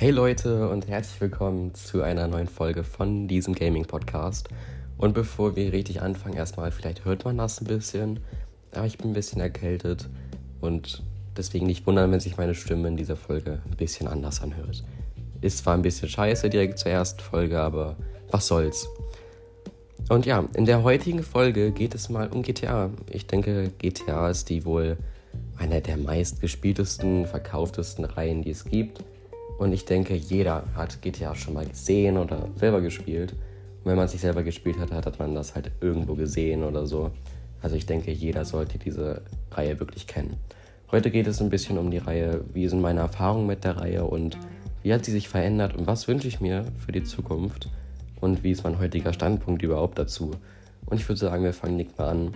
Hey Leute und herzlich willkommen zu einer neuen Folge von diesem Gaming Podcast. Und bevor wir richtig anfangen, erstmal, vielleicht hört man das ein bisschen, aber ich bin ein bisschen erkältet und deswegen nicht wundern, wenn sich meine Stimme in dieser Folge ein bisschen anders anhört. Ist zwar ein bisschen scheiße direkt zur ersten Folge, aber was soll's. Und ja, in der heutigen Folge geht es mal um GTA. Ich denke, GTA ist die wohl einer der meistgespieltesten, verkauftesten Reihen, die es gibt. Und ich denke, jeder hat GTA schon mal gesehen oder selber gespielt. Und wenn man sich selber gespielt hat, hat man das halt irgendwo gesehen oder so. Also ich denke, jeder sollte diese Reihe wirklich kennen. Heute geht es ein bisschen um die Reihe, wie sind meine Erfahrungen mit der Reihe und wie hat sie sich verändert und was wünsche ich mir für die Zukunft und wie ist mein heutiger Standpunkt überhaupt dazu. Und ich würde sagen, wir fangen nicht mal an.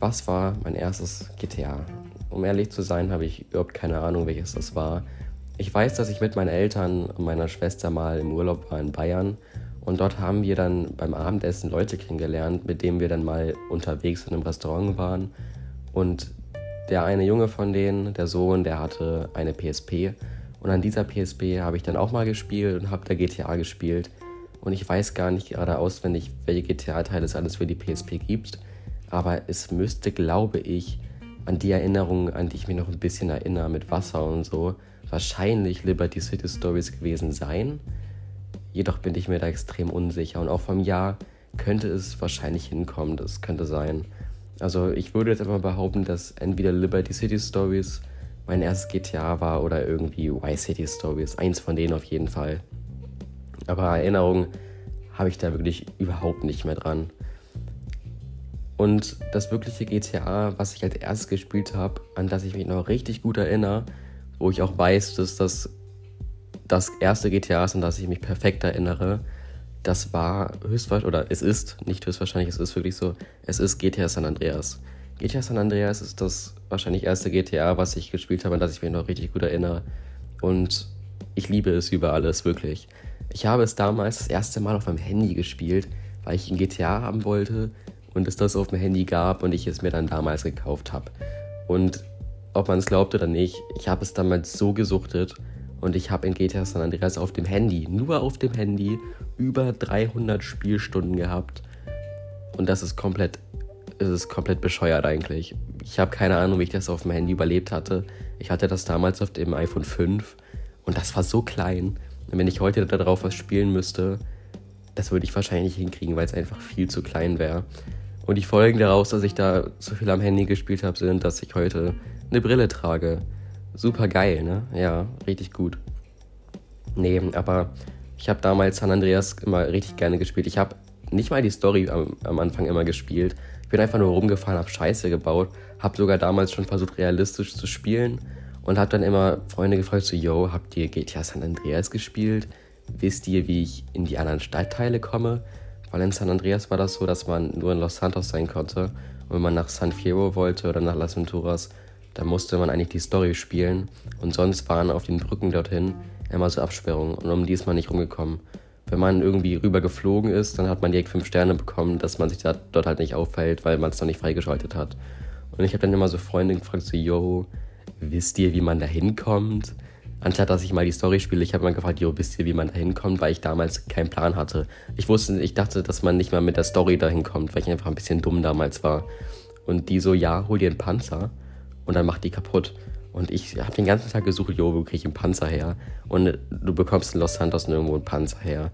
Was war mein erstes GTA? Um ehrlich zu sein, habe ich überhaupt keine Ahnung, welches das war. Ich weiß, dass ich mit meinen Eltern und meiner Schwester mal im Urlaub war in Bayern und dort haben wir dann beim Abendessen Leute kennengelernt, mit denen wir dann mal unterwegs in einem Restaurant waren. Und der eine Junge von denen, der Sohn, der hatte eine PSP. Und an dieser PSP habe ich dann auch mal gespielt und habe da GTA gespielt. Und ich weiß gar nicht gerade auswendig, welche GTA-Teile es alles für die PSP gibt. Aber es müsste, glaube ich, an die Erinnerungen, an die ich mich noch ein bisschen erinnere, mit Wasser und so, wahrscheinlich Liberty City Stories gewesen sein. Jedoch bin ich mir da extrem unsicher und auch vom Jahr könnte es wahrscheinlich hinkommen, das könnte sein. Also ich würde jetzt einfach behaupten, dass entweder Liberty City Stories mein erstes GTA war oder irgendwie Y City Stories, eins von denen auf jeden Fall. Aber Erinnerungen habe ich da wirklich überhaupt nicht mehr dran. Und das wirkliche GTA, was ich als erstes gespielt habe, an das ich mich noch richtig gut erinnere, wo ich auch weiß, dass das das erste GTA ist, an das ich mich perfekt erinnere, das war höchstwahrscheinlich, oder es ist, nicht höchstwahrscheinlich, es ist wirklich so, es ist GTA San Andreas. GTA San Andreas ist das wahrscheinlich erste GTA, was ich gespielt habe, an das ich mich noch richtig gut erinnere. Und ich liebe es über alles, wirklich. Ich habe es damals das erste Mal auf meinem Handy gespielt, weil ich ein GTA haben wollte und es das auf dem Handy gab und ich es mir dann damals gekauft habe. Und ob man es glaubt oder nicht, ich habe es damals so gesuchtet und ich habe in GTA San Andreas auf dem Handy, nur auf dem Handy, über 300 Spielstunden gehabt. Und das ist komplett, es ist komplett bescheuert eigentlich. Ich habe keine Ahnung, wie ich das auf dem Handy überlebt hatte. Ich hatte das damals auf dem iPhone 5 und das war so klein. Und wenn ich heute darauf was spielen müsste, das würde ich wahrscheinlich nicht hinkriegen, weil es einfach viel zu klein wäre. Und die Folgen daraus, dass ich da so viel am Handy gespielt habe, sind, dass ich heute eine Brille trage. Super geil, ne? Ja, richtig gut. Nee, aber ich habe damals San Andreas immer richtig gerne gespielt. Ich habe nicht mal die Story am, am, Anfang immer gespielt. Ich bin einfach nur rumgefahren, habe Scheiße gebaut, habe sogar damals schon versucht, realistisch zu spielen und habe dann immer Freunde gefragt, so, yo, habt ihr GTA San Andreas gespielt? Wisst ihr, wie ich in die anderen Stadtteile komme? Weil in San Andreas war das so, dass man nur in Los Santos sein konnte. Und wenn man nach San Fierro wollte oder nach Las Venturas, da musste man eigentlich die Story spielen und sonst waren auf den Brücken dorthin immer so Absperrungen und um die ist man nicht rumgekommen. Wenn man irgendwie rüber geflogen ist, dann hat man direkt fünf Sterne bekommen, dass man sich da, dort halt nicht auffällt, weil man es noch nicht freigeschaltet hat. Und ich habe dann immer so Freunde gefragt, so, yo, wisst ihr, wie man da hinkommt? Anstatt dass ich mal die Story spiele, ich habe mal gefragt, yo, wisst ihr, wie man da hinkommt, weil ich damals keinen Plan hatte. Ich wusste, ich dachte, dass man nicht mal mit der Story dahin kommt, weil ich einfach ein bisschen dumm damals war. Und die so, ja, hol dir einen Panzer und dann macht die kaputt. Und ich habe den ganzen Tag gesucht, jo, wo kriege ich einen Panzer her? Und du bekommst in Los Santos nirgendwo einen Panzer her.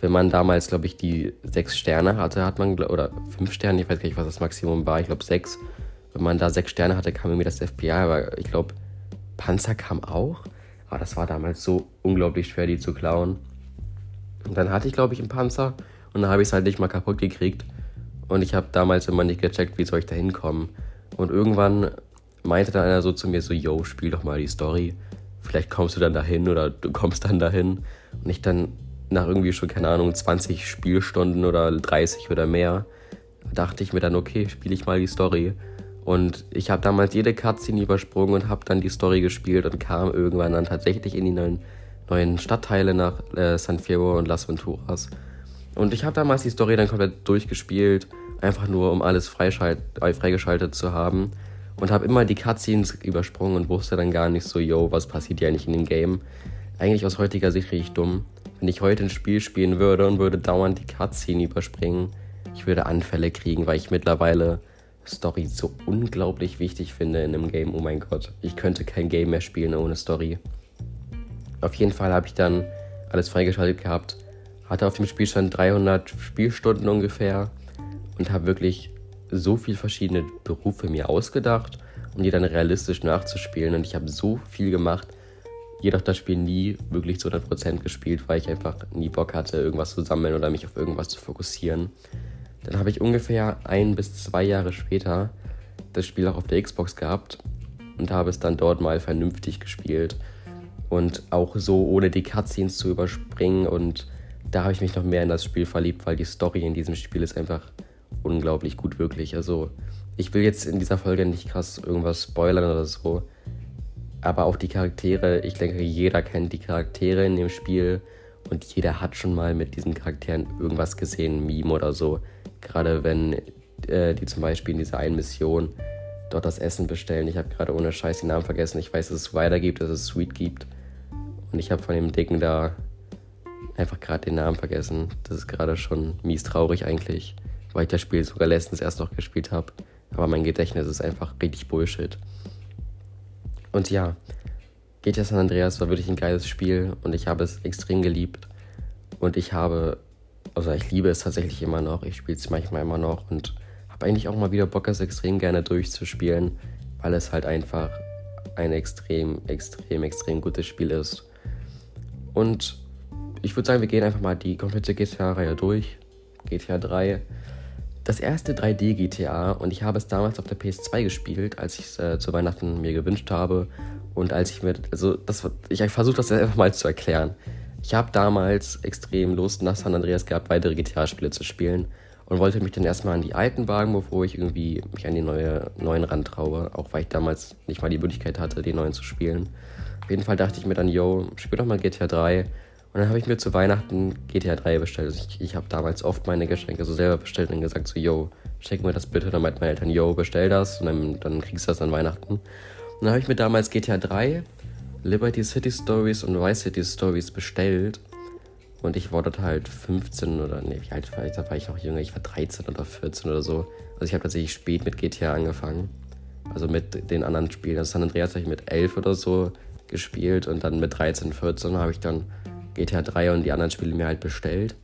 Wenn man damals, glaube ich, die sechs Sterne hatte, hat man, oder fünf Sterne, ich weiß gar nicht, was das Maximum war, ich glaube sechs. Wenn man da sechs Sterne hatte, kam irgendwie das FBI, aber ich glaube, Panzer kam auch. Aber das war damals so unglaublich schwer, die zu klauen. Und dann hatte ich, glaube ich, einen Panzer und dann habe ich es halt nicht mal kaputt gekriegt. Und ich habe damals immer nicht gecheckt, wie soll ich da hinkommen. Und irgendwann meinte dann einer so zu mir so, yo, spiel doch mal die Story. Vielleicht kommst du dann dahin oder du kommst dann dahin. Und ich dann nach irgendwie schon, keine Ahnung, 20 Spielstunden oder 30 oder mehr, dachte ich mir dann, okay, spiele ich mal die Story. Und ich habe damals jede Cutscene übersprungen und habe dann die Story gespielt und kam irgendwann dann tatsächlich in die neuen, neuen Stadtteile nach äh, San Fierro und Las Venturas. Und ich habe damals die Story dann komplett durchgespielt, einfach nur um alles äh, freigeschaltet zu haben und habe immer die Cutscenes übersprungen und wusste dann gar nicht so, yo, was passiert hier eigentlich in dem Game. eigentlich aus heutiger Sicht richtig dumm. Wenn ich heute ein Spiel spielen würde und würde dauernd die Cutscene überspringen, ich würde Anfälle kriegen, weil ich mittlerweile Story so unglaublich wichtig finde in einem Game. Oh mein Gott, ich könnte kein Game mehr spielen ohne Story. Auf jeden Fall habe ich dann alles freigeschaltet gehabt, hatte auf dem Spielstand 300 Spielstunden ungefähr und habe wirklich so viele verschiedene Berufe mir ausgedacht, um die dann realistisch nachzuspielen. Und ich habe so viel gemacht, jedoch das Spiel nie wirklich zu 100% gespielt, weil ich einfach nie Bock hatte, irgendwas zu sammeln oder mich auf irgendwas zu fokussieren. Dann habe ich ungefähr ein bis zwei Jahre später das Spiel auch auf der Xbox gehabt und habe es dann dort mal vernünftig gespielt und auch so ohne die Cutscenes zu überspringen und da habe ich mich noch mehr in das Spiel verliebt, weil die Story in diesem Spiel ist einfach unglaublich gut, wirklich. Also ich will jetzt in dieser Folge nicht krass irgendwas spoilern oder so, aber auch die Charaktere, ich denke, jeder kennt die Charaktere in dem Spiel und jeder hat schon mal mit diesen Charakteren irgendwas gesehen, Meme oder so. Gerade wenn äh, die zum Beispiel in dieser einen Mission dort das Essen bestellen. Ich habe gerade ohne Scheiß den Namen vergessen. Ich weiß, dass es weiter gibt, dass es Sweet gibt. Und ich habe von dem Dicken da einfach gerade den Namen vergessen. Das ist gerade schon mies traurig eigentlich, weil ich das Spiel sogar letztens erst noch gespielt habe. Aber mein Gedächtnis ist einfach richtig Bullshit. Und ja, GTA San Andreas war wirklich ein geiles Spiel und ich habe es extrem geliebt. Und ich habe, also ich liebe es tatsächlich immer noch. Ich spiele es manchmal immer noch und habe eigentlich auch mal wieder Bock, es extrem gerne durchzuspielen, weil es halt einfach ein extrem, extrem, extrem gutes Spiel ist. Und ich würde sagen, wir gehen einfach mal die komplette GTA-Reihe durch. GTA 3. Das erste 3D-GTA und ich habe es damals auf der PS2 gespielt, als ich es äh, zu Weihnachten mir gewünscht habe. Und als ich mir, also das, ich versuche das einfach mal zu erklären. Ich habe damals extrem Lust nach San Andreas gehabt, weitere GTA-Spiele zu spielen und wollte mich dann erstmal an die alten wagen, bevor ich irgendwie mich an die neue, neuen rantraue, auch weil ich damals nicht mal die Möglichkeit hatte, die neuen zu spielen. Auf jeden Fall dachte ich mir dann, yo, spiel doch mal GTA 3. Und dann habe ich mir zu Weihnachten GTA 3 bestellt. Also ich, ich habe damals oft meine Geschenke so selber bestellt und gesagt so, yo, schenk mir das bitte. Dann meint meine Eltern, yo, bestell das und dann, dann kriegst du das an Weihnachten. Und dann habe ich mir damals GTA 3, Liberty City Stories und Vice City Stories bestellt. Und ich war dort halt 15 oder, nee, wie alt war ich? Da war ich noch jünger. Ich war 13 oder 14 oder so. Also ich habe tatsächlich spät mit GTA angefangen. Also mit den anderen Spielen. Also San Andreas habe ich mit 11 oder so gespielt und dann mit 13, 14 habe ich dann GTA 3 und die anderen Spiele mir halt bestellt.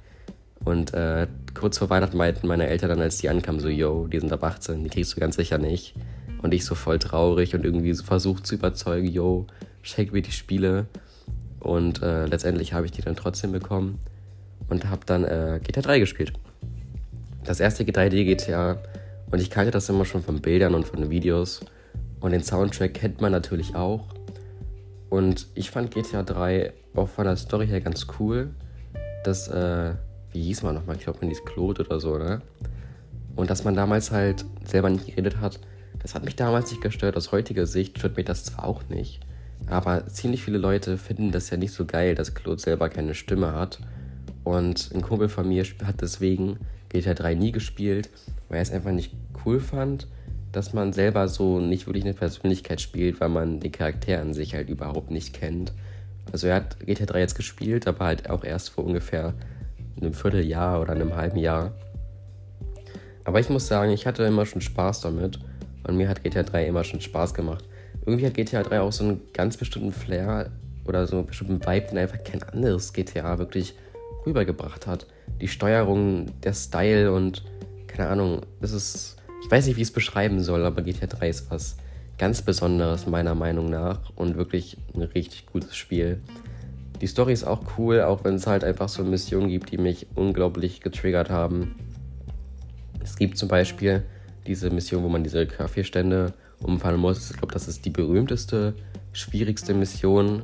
Und äh, kurz vor Weihnachten meinten meine Eltern dann, als die ankamen, so, yo, die sind ab 18, die kriegst du ganz sicher nicht. Und ich so voll traurig und irgendwie so versucht zu überzeugen, yo, mir die Spiele. Und äh, letztendlich habe ich die dann trotzdem bekommen und habe dann äh, GTA 3 gespielt. Das erste 3D GTA. Und ich kannte das immer schon von Bildern und von Videos. Und den Soundtrack kennt man natürlich auch. Und ich fand GTA 3 auch von der Story her ganz cool. Das, äh, wie hieß man nochmal? Ich glaube, man hieß Claude oder so, ne? Und dass man damals halt selber nicht geredet hat, das hat mich damals nicht gestört. Aus heutiger Sicht stört mich das zwar auch nicht. Aber ziemlich viele Leute finden das ja nicht so geil, dass Claude selber keine Stimme hat. Und ein Kumpel von mir hat deswegen GTA 3 nie gespielt, weil er es einfach nicht cool fand, dass man selber so nicht wirklich eine Persönlichkeit spielt, weil man den Charakter an sich halt überhaupt nicht kennt. Also er hat GTA 3 jetzt gespielt, aber halt auch erst vor ungefähr einem Vierteljahr oder einem halben Jahr. Aber ich muss sagen, ich hatte immer schon Spaß damit und mir hat GTA 3 immer schon Spaß gemacht irgendwie hat GTA 3 auch so einen ganz bestimmten Flair oder so einen bestimmten Vibe, den einfach kein anderes GTA wirklich rübergebracht hat. Die Steuerung, der Style und keine Ahnung, es ist, ich weiß nicht, wie ich es beschreiben soll, aber GTA 3 ist was ganz Besonderes meiner Meinung nach und wirklich ein richtig gutes Spiel. Die Story ist auch cool, auch wenn es halt einfach so Missionen gibt, die mich unglaublich getriggert haben. Es gibt zum Beispiel diese Mission, wo man diese Kaffeestände umfahren muss. Ich glaube, das ist die berühmteste, schwierigste Mission,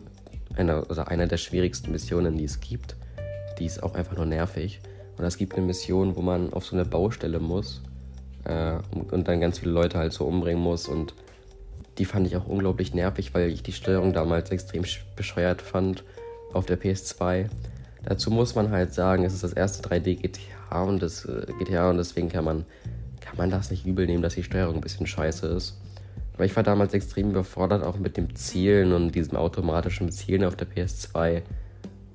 eine, also eine der schwierigsten Missionen, die es gibt. Die ist auch einfach nur nervig. Und es gibt eine Mission, wo man auf so eine Baustelle muss äh, und, und dann ganz viele Leute halt so umbringen muss. Und die fand ich auch unglaublich nervig, weil ich die Steuerung damals extrem bescheuert fand auf der PS2. Dazu muss man halt sagen, es ist das erste 3D GTA und das äh, GTA und deswegen kann man, kann man das nicht übel nehmen, dass die Steuerung ein bisschen scheiße ist. Aber ich war damals extrem überfordert, auch mit dem Zielen und diesem automatischen Zielen auf der PS2.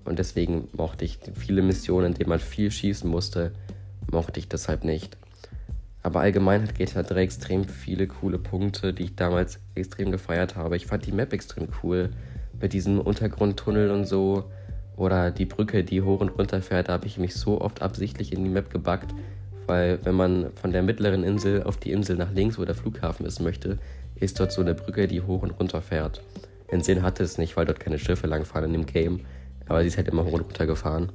Und deswegen mochte ich viele Missionen, in denen man viel schießen musste, mochte ich deshalb nicht. Aber allgemein hat GTA 3 extrem viele coole Punkte, die ich damals extrem gefeiert habe. Ich fand die Map extrem cool. Mit diesem Untergrundtunnel und so. Oder die Brücke, die hoch und runter fährt, da habe ich mich so oft absichtlich in die Map gebackt. Weil wenn man von der mittleren Insel auf die Insel nach links, wo der Flughafen ist, möchte, ist dort so eine Brücke, die hoch und runter fährt. Den Sinn hatte es nicht, weil dort keine Schiffe langfahren in dem Game, aber sie ist halt immer hoch und runter gefahren.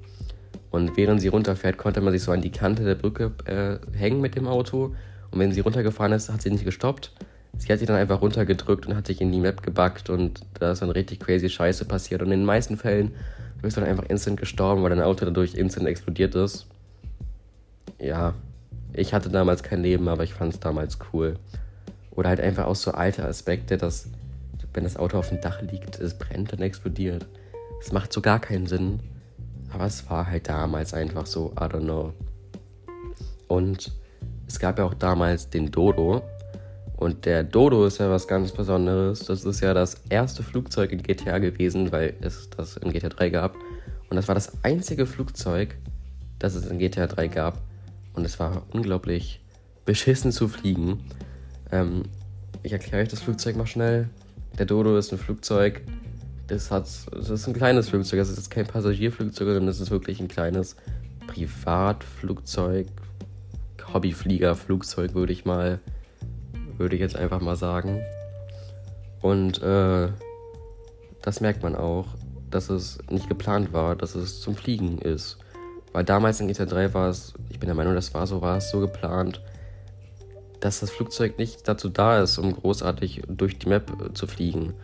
Und während sie runterfährt, konnte man sich so an die Kante der Brücke äh, hängen mit dem Auto. Und wenn sie runtergefahren ist, hat sie nicht gestoppt. Sie hat sich dann einfach runtergedrückt und hat sich in die Map gebackt und da ist dann richtig crazy Scheiße passiert. Und in den meisten Fällen bist du dann einfach instant gestorben, weil dein Auto dadurch instant explodiert ist. Ja, ich hatte damals kein Leben, aber ich fand es damals cool. Oder halt einfach auch so alte Aspekte, dass wenn das Auto auf dem Dach liegt, es brennt und explodiert. Es macht so gar keinen Sinn. Aber es war halt damals einfach so, I don't know. Und es gab ja auch damals den Dodo. Und der Dodo ist ja was ganz Besonderes. Das ist ja das erste Flugzeug in GTA gewesen, weil es das in GTA 3 gab. Und das war das einzige Flugzeug, das es in GTA 3 gab. Und es war unglaublich beschissen zu fliegen. Ähm, ich erkläre euch das Flugzeug mal schnell. Der Dodo ist ein Flugzeug, das, hat, das ist ein kleines Flugzeug. Das ist kein Passagierflugzeug, sondern das ist wirklich ein kleines Privatflugzeug, Hobbyfliegerflugzeug, würde ich mal, würde ich jetzt einfach mal sagen. Und äh, das merkt man auch, dass es nicht geplant war, dass es zum Fliegen ist. Weil damals in GTA 3 war es, ich bin der Meinung, das war so, war es so geplant, dass das Flugzeug nicht dazu da ist, um großartig durch die Map äh, zu fliegen.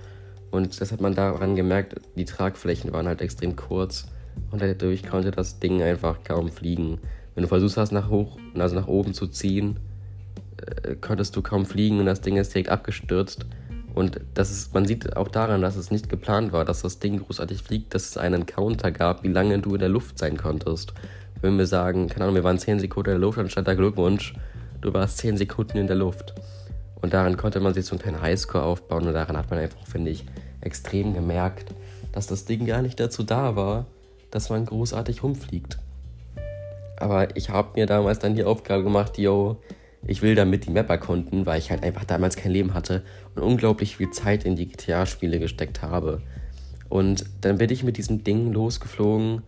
Und das hat man daran gemerkt, die Tragflächen waren halt extrem kurz und dadurch konnte das Ding einfach kaum fliegen. Wenn du versuchst hast, nach hoch, also nach oben zu ziehen, äh, konntest du kaum fliegen und das Ding ist direkt abgestürzt. Und das ist, man sieht auch daran, dass es nicht geplant war, dass das Ding großartig fliegt, dass es einen Counter gab, wie lange du in der Luft sein konntest. Wenn wir sagen, keine Ahnung, wir waren 10 Sekunden in der Luft, dann stand da Glückwunsch, du warst 10 Sekunden in der Luft. Und daran konnte man sich so einen kleinen Highscore aufbauen und daran hat man einfach, finde ich, extrem gemerkt, dass das Ding gar nicht dazu da war, dass man großartig rumfliegt. Aber ich habe mir damals dann die Aufgabe gemacht, yo, ich will damit die Map erkunden, weil ich halt einfach damals kein Leben hatte und unglaublich viel Zeit in die GTA-Spiele gesteckt habe. Und dann bin ich mit diesem Ding losgeflogen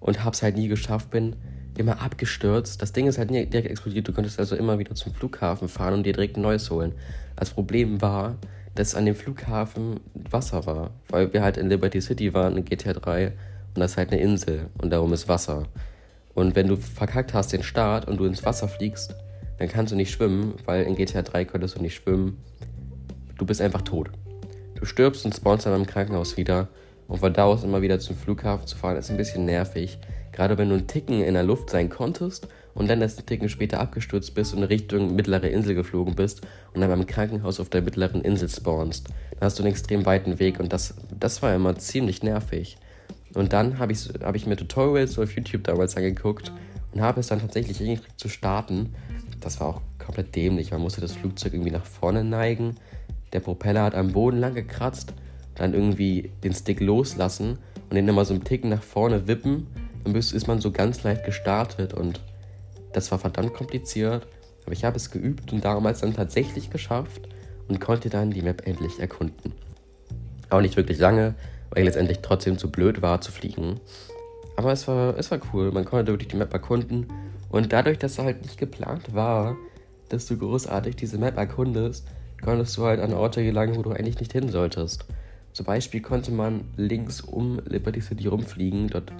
und hab's halt nie geschafft, bin immer abgestürzt. Das Ding ist halt nie direkt explodiert. Du könntest also immer wieder zum Flughafen fahren und dir direkt ein neues holen. Das Problem war, dass an dem Flughafen Wasser war, weil wir halt in Liberty City waren, in GTA 3 und das ist halt eine Insel und darum ist Wasser. Und wenn du verkackt hast den Start und du ins Wasser fliegst, dann kannst du nicht schwimmen, weil in GTA 3 könntest du nicht schwimmen. Du bist einfach tot. Du stirbst und spawnst dann im Krankenhaus wieder und von da aus immer wieder zum Flughafen zu fahren, ist ein bisschen nervig. Gerade wenn du einen Ticken in der Luft sein konntest und dann erst einen Ticken später abgestürzt bist und in Richtung mittlere Insel geflogen bist und dann beim Krankenhaus auf der mittleren Insel spawnst, dann hast du einen extrem weiten Weg und das, das war immer ziemlich nervig. Und dann habe ich, hab ich mir Tutorials auf YouTube damals angeguckt und habe es dann tatsächlich hingekriegt zu starten. Das war auch komplett dämlich. Man musste das Flugzeug irgendwie nach vorne neigen. Der Propeller hat am Boden lang gekratzt dann irgendwie den Stick loslassen und den immer so einen Ticken nach vorne wippen, ist man so ganz leicht gestartet und das war verdammt kompliziert, aber ich habe es geübt und damals dann tatsächlich geschafft und konnte dann die Map endlich erkunden. Auch nicht wirklich lange, weil ich letztendlich trotzdem zu blöd war zu fliegen. Aber es war, es war cool, man konnte wirklich die Map erkunden und dadurch, dass es halt nicht geplant war, dass du großartig diese Map erkundest, konntest du halt an Orte gelangen, wo du eigentlich nicht hin solltest. Zum Beispiel konnte man links um Liberty City rumfliegen. Dort,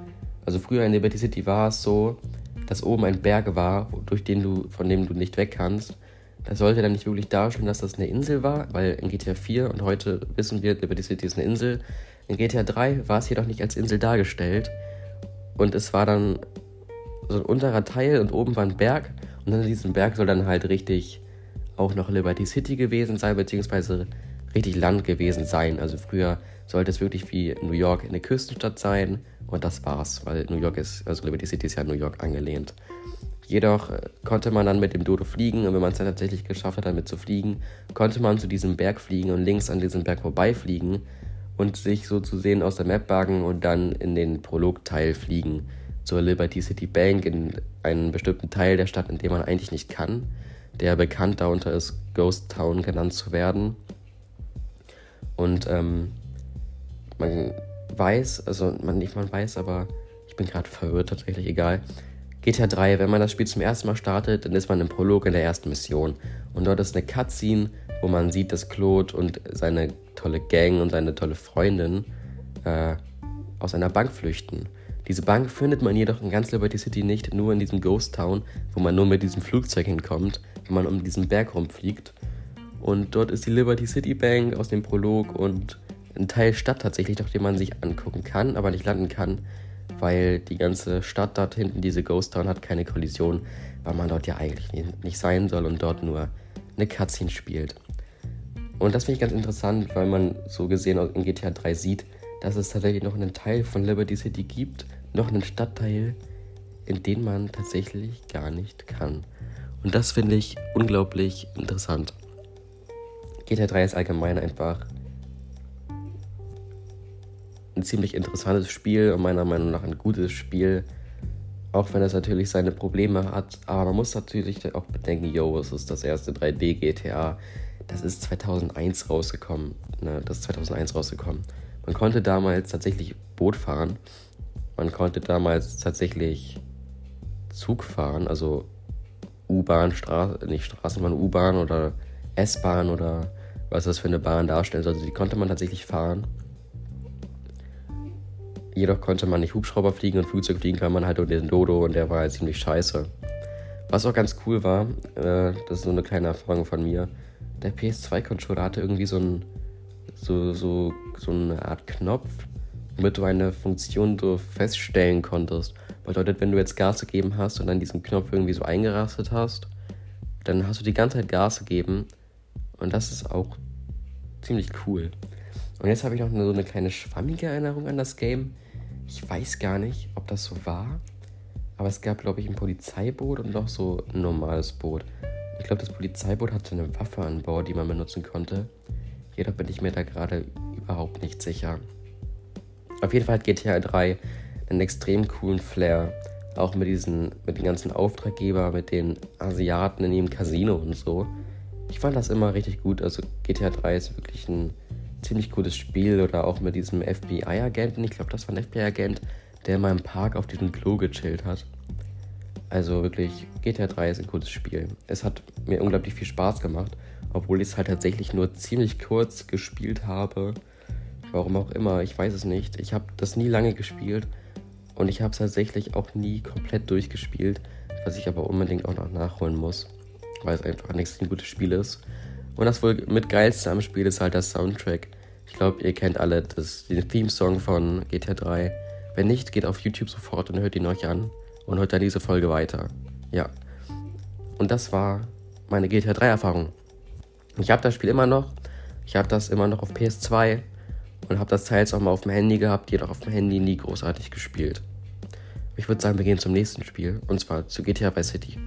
also früher in Liberty City war es so, dass oben ein Berg war, durch den du, von dem du nicht weg kannst. Das sollte dann nicht wirklich darstellen, dass das eine Insel war, weil in GTA 4 und heute wissen wir, Liberty City ist eine Insel. In GTA 3 war es jedoch nicht als Insel dargestellt. Und es war dann so ein unterer Teil und oben war ein Berg. Und an diesem Berg soll dann halt richtig auch noch Liberty City gewesen sein, beziehungsweise richtig Land gewesen sein. Also früher sollte es wirklich wie New York eine Küstenstadt sein und das war's, weil New York ist, also Liberty City ist ja New York angelehnt. Jedoch äh, konnte man dann mit dem Dodo fliegen und wenn man es dann tatsächlich geschafft hat, damit zu fliegen, konnte man zu diesem Berg fliegen und links an diesem Berg vorbeifliegen und sich so zu sehen aus der Map bagen und dann in den Prologteil fliegen zur Liberty City Bank in einen bestimmten Teil der Stadt, in dem man eigentlich nicht kann, der bekannt darunter ist, Ghost Town genannt zu werden. Und ähm, man weiß, also man nicht man weiß, aber ich bin gerade verwirrt, tatsächlich egal. GTA 3, wenn man das Spiel zum ersten Mal startet, dann ist man im Prolog in der ersten Mission. Und dort ist eine Cutscene, wo man sieht, dass Claude und seine tolle Gang und seine tolle Freundin äh, aus einer Bank flüchten. Diese Bank findet man jedoch in ganz Liberty City nicht, nur in diesem Ghost Town, wo man nur mit diesem Flugzeug hinkommt, wenn man um diesen Berg rumfliegt. Und dort ist die Liberty City Bank aus dem Prolog und ein Teil Stadt tatsächlich, doch den man sich angucken kann, aber nicht landen kann, weil die ganze Stadt dort hinten, diese Ghost Town, hat keine Kollision, weil man dort ja eigentlich nicht sein soll und dort nur eine Cutscene spielt. Und das finde ich ganz interessant, weil man so gesehen in GTA 3 sieht, dass es tatsächlich noch einen Teil von Liberty City gibt, noch einen Stadtteil, in den man tatsächlich gar nicht kann. Und das finde ich unglaublich interessant. GTA 3 ist allgemein einfach ein ziemlich interessantes Spiel und meiner Meinung nach ein gutes Spiel. Auch wenn es natürlich seine Probleme hat. Aber man muss natürlich auch bedenken, yo, es ist das erste 3D GTA. Das ist 2001 rausgekommen. Ne, das ist 2001 rausgekommen. Man konnte damals tatsächlich Boot fahren. Man konnte damals tatsächlich Zug fahren, also U-Bahn, Straße, nicht Straßenbahn, U-Bahn oder S-Bahn oder was das für eine Bahn darstellt. Also die konnte man tatsächlich fahren. Jedoch konnte man nicht Hubschrauber fliegen und Flugzeug fliegen kann man halt nur den Dodo und der war halt ziemlich scheiße. Was auch ganz cool war, äh, das ist so eine kleine Erfahrung von mir, der PS2-Controller hatte irgendwie so, ein, so, so, so eine Art Knopf, womit du eine Funktion so feststellen konntest. Bedeutet, wenn du jetzt Gas gegeben hast und dann diesen Knopf irgendwie so eingerastet hast, dann hast du die ganze Zeit Gas gegeben und das ist auch ziemlich cool. Und jetzt habe ich noch so eine kleine schwammige Erinnerung an das Game. Ich weiß gar nicht, ob das so war, aber es gab, glaube ich, ein Polizeiboot und noch so ein normales Boot. Ich glaube, das Polizeiboot hatte eine Waffe an Bord, die man benutzen konnte. Jedoch bin ich mir da gerade überhaupt nicht sicher. Auf jeden Fall hat GTA 3 einen extrem coolen Flair. Auch mit diesen, mit den ganzen Auftraggeber, mit den Asiaten in ihrem Casino und so. Ich fand das immer richtig gut. Also GTA 3 ist wirklich ein ziemlich cooles Spiel. Oder auch mit diesem FBI-Agenten. Ich glaube, das war ein FBI-Agent, der in meinem Park auf diesem Klo gechillt hat. Also wirklich, GTA 3 ist ein cooles Spiel. Es hat mir unglaublich viel Spaß gemacht, obwohl ich es halt tatsächlich nur ziemlich kurz gespielt habe. Warum auch immer, ich weiß es nicht. Ich habe das nie lange gespielt und ich habe es tatsächlich auch nie komplett durchgespielt, was ich aber unbedingt auch noch nachholen muss, weil es einfach ein extrem gutes Spiel ist. Und das wohl mit geilste am Spiel ist halt das Soundtrack. Ich glaube, ihr kennt alle das, den Theme-Song von GTA 3. Wenn nicht, geht auf YouTube sofort und hört ihn euch an und hört dann diese Folge weiter. Ja. Und das war meine GTA 3 Erfahrung. Ich habe das Spiel immer noch. Ich habe das immer noch auf PS2 und habe das teils auch mal auf dem Handy gehabt, jedoch auf dem Handy nie großartig gespielt. Ich würde sagen, wir gehen zum nächsten Spiel und zwar zu GTA Vice City.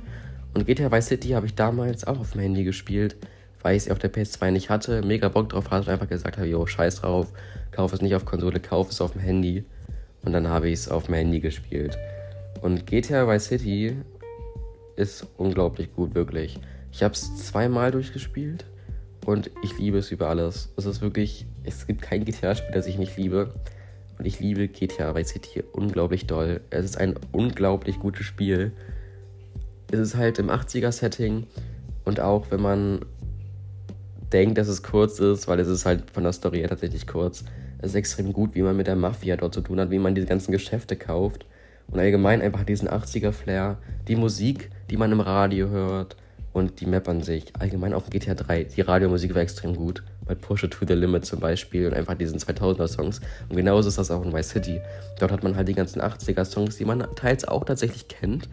Und GTA Vice City habe ich damals auch auf dem Handy gespielt, weil ich es auf der PS2 nicht hatte, mega Bock drauf hatte und einfach gesagt habe, yo, scheiß drauf, kauf es nicht auf Konsole, kauf es auf dem Handy. Und dann habe ich es auf dem Handy gespielt. Und GTA Vice City ist unglaublich gut, wirklich. Ich habe es zweimal durchgespielt und ich liebe es über alles. Es ist wirklich, es gibt kein GTA-Spiel, das ich nicht liebe. Und ich liebe GTA Vice City unglaublich doll. Es ist ein unglaublich gutes Spiel. Es ist halt im 80er-Setting und auch wenn man denkt, dass es kurz ist, weil es ist halt von der Story her tatsächlich kurz. Es ist extrem gut, wie man mit der Mafia dort zu tun hat, wie man diese ganzen Geschäfte kauft und allgemein einfach diesen 80er-Flair, die Musik, die man im Radio hört und die Map an sich. Allgemein auch in GTA 3. Die Radiomusik war extrem gut. Bei Push It to the Limit zum Beispiel und einfach diesen 2000er-Songs. Und genauso ist das auch in Vice City. Dort hat man halt die ganzen 80er-Songs, die man teils auch tatsächlich kennt.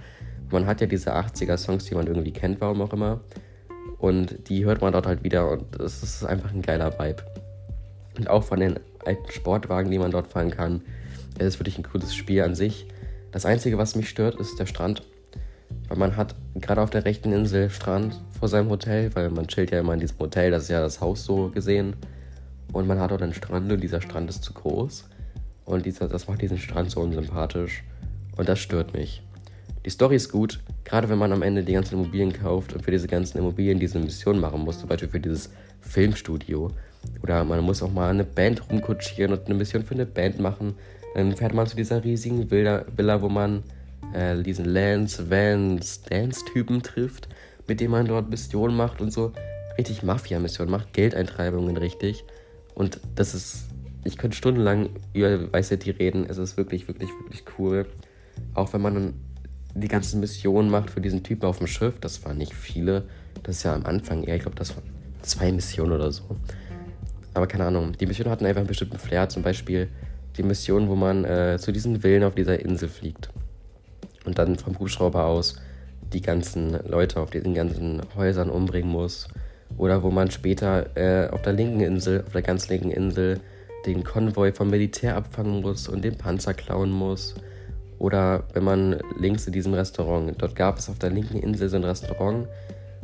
Man hat ja diese 80er-Songs, die man irgendwie kennt, warum auch immer. Und die hört man dort halt wieder und es ist einfach ein geiler Vibe. Und auch von den alten Sportwagen, die man dort fahren kann. Es ist wirklich ein cooles Spiel an sich. Das Einzige, was mich stört, ist der Strand. Weil man hat gerade auf der rechten Insel Strand vor seinem Hotel, weil man chillt ja immer in diesem Hotel, das ist ja das Haus so gesehen. Und man hat dort einen Strand und dieser Strand ist zu groß. Und dieser, das macht diesen Strand so unsympathisch. Und das stört mich. Die Story ist gut, gerade wenn man am Ende die ganzen Immobilien kauft und für diese ganzen Immobilien diese Mission machen muss, zum Beispiel für dieses Filmstudio. Oder man muss auch mal eine Band rumkutschieren und eine Mission für eine Band machen. Dann fährt man zu dieser riesigen Villa, wo man äh, diesen Lance Vance Dance-Typen trifft, mit dem man dort Missionen macht und so. Richtig Mafia-Missionen macht, Geldeintreibungen richtig. Und das ist, ich könnte stundenlang über Vice City reden. Es ist wirklich, wirklich, wirklich cool. Auch wenn man die ganzen Missionen macht für diesen Typen auf dem Schiff. Das waren nicht viele. Das ist ja am Anfang eher, ich glaube, das waren zwei Missionen oder so. Aber keine Ahnung. Die Missionen hatten einfach einen bestimmten Flair. Zum Beispiel die Mission, wo man äh, zu diesen Villen auf dieser Insel fliegt. Und dann vom Hubschrauber aus die ganzen Leute auf diesen ganzen Häusern umbringen muss. Oder wo man später äh, auf der linken Insel, auf der ganz linken Insel, den Konvoi vom Militär abfangen muss und den Panzer klauen muss. Oder wenn man links in diesem Restaurant, dort gab es auf der linken Insel so ein Restaurant,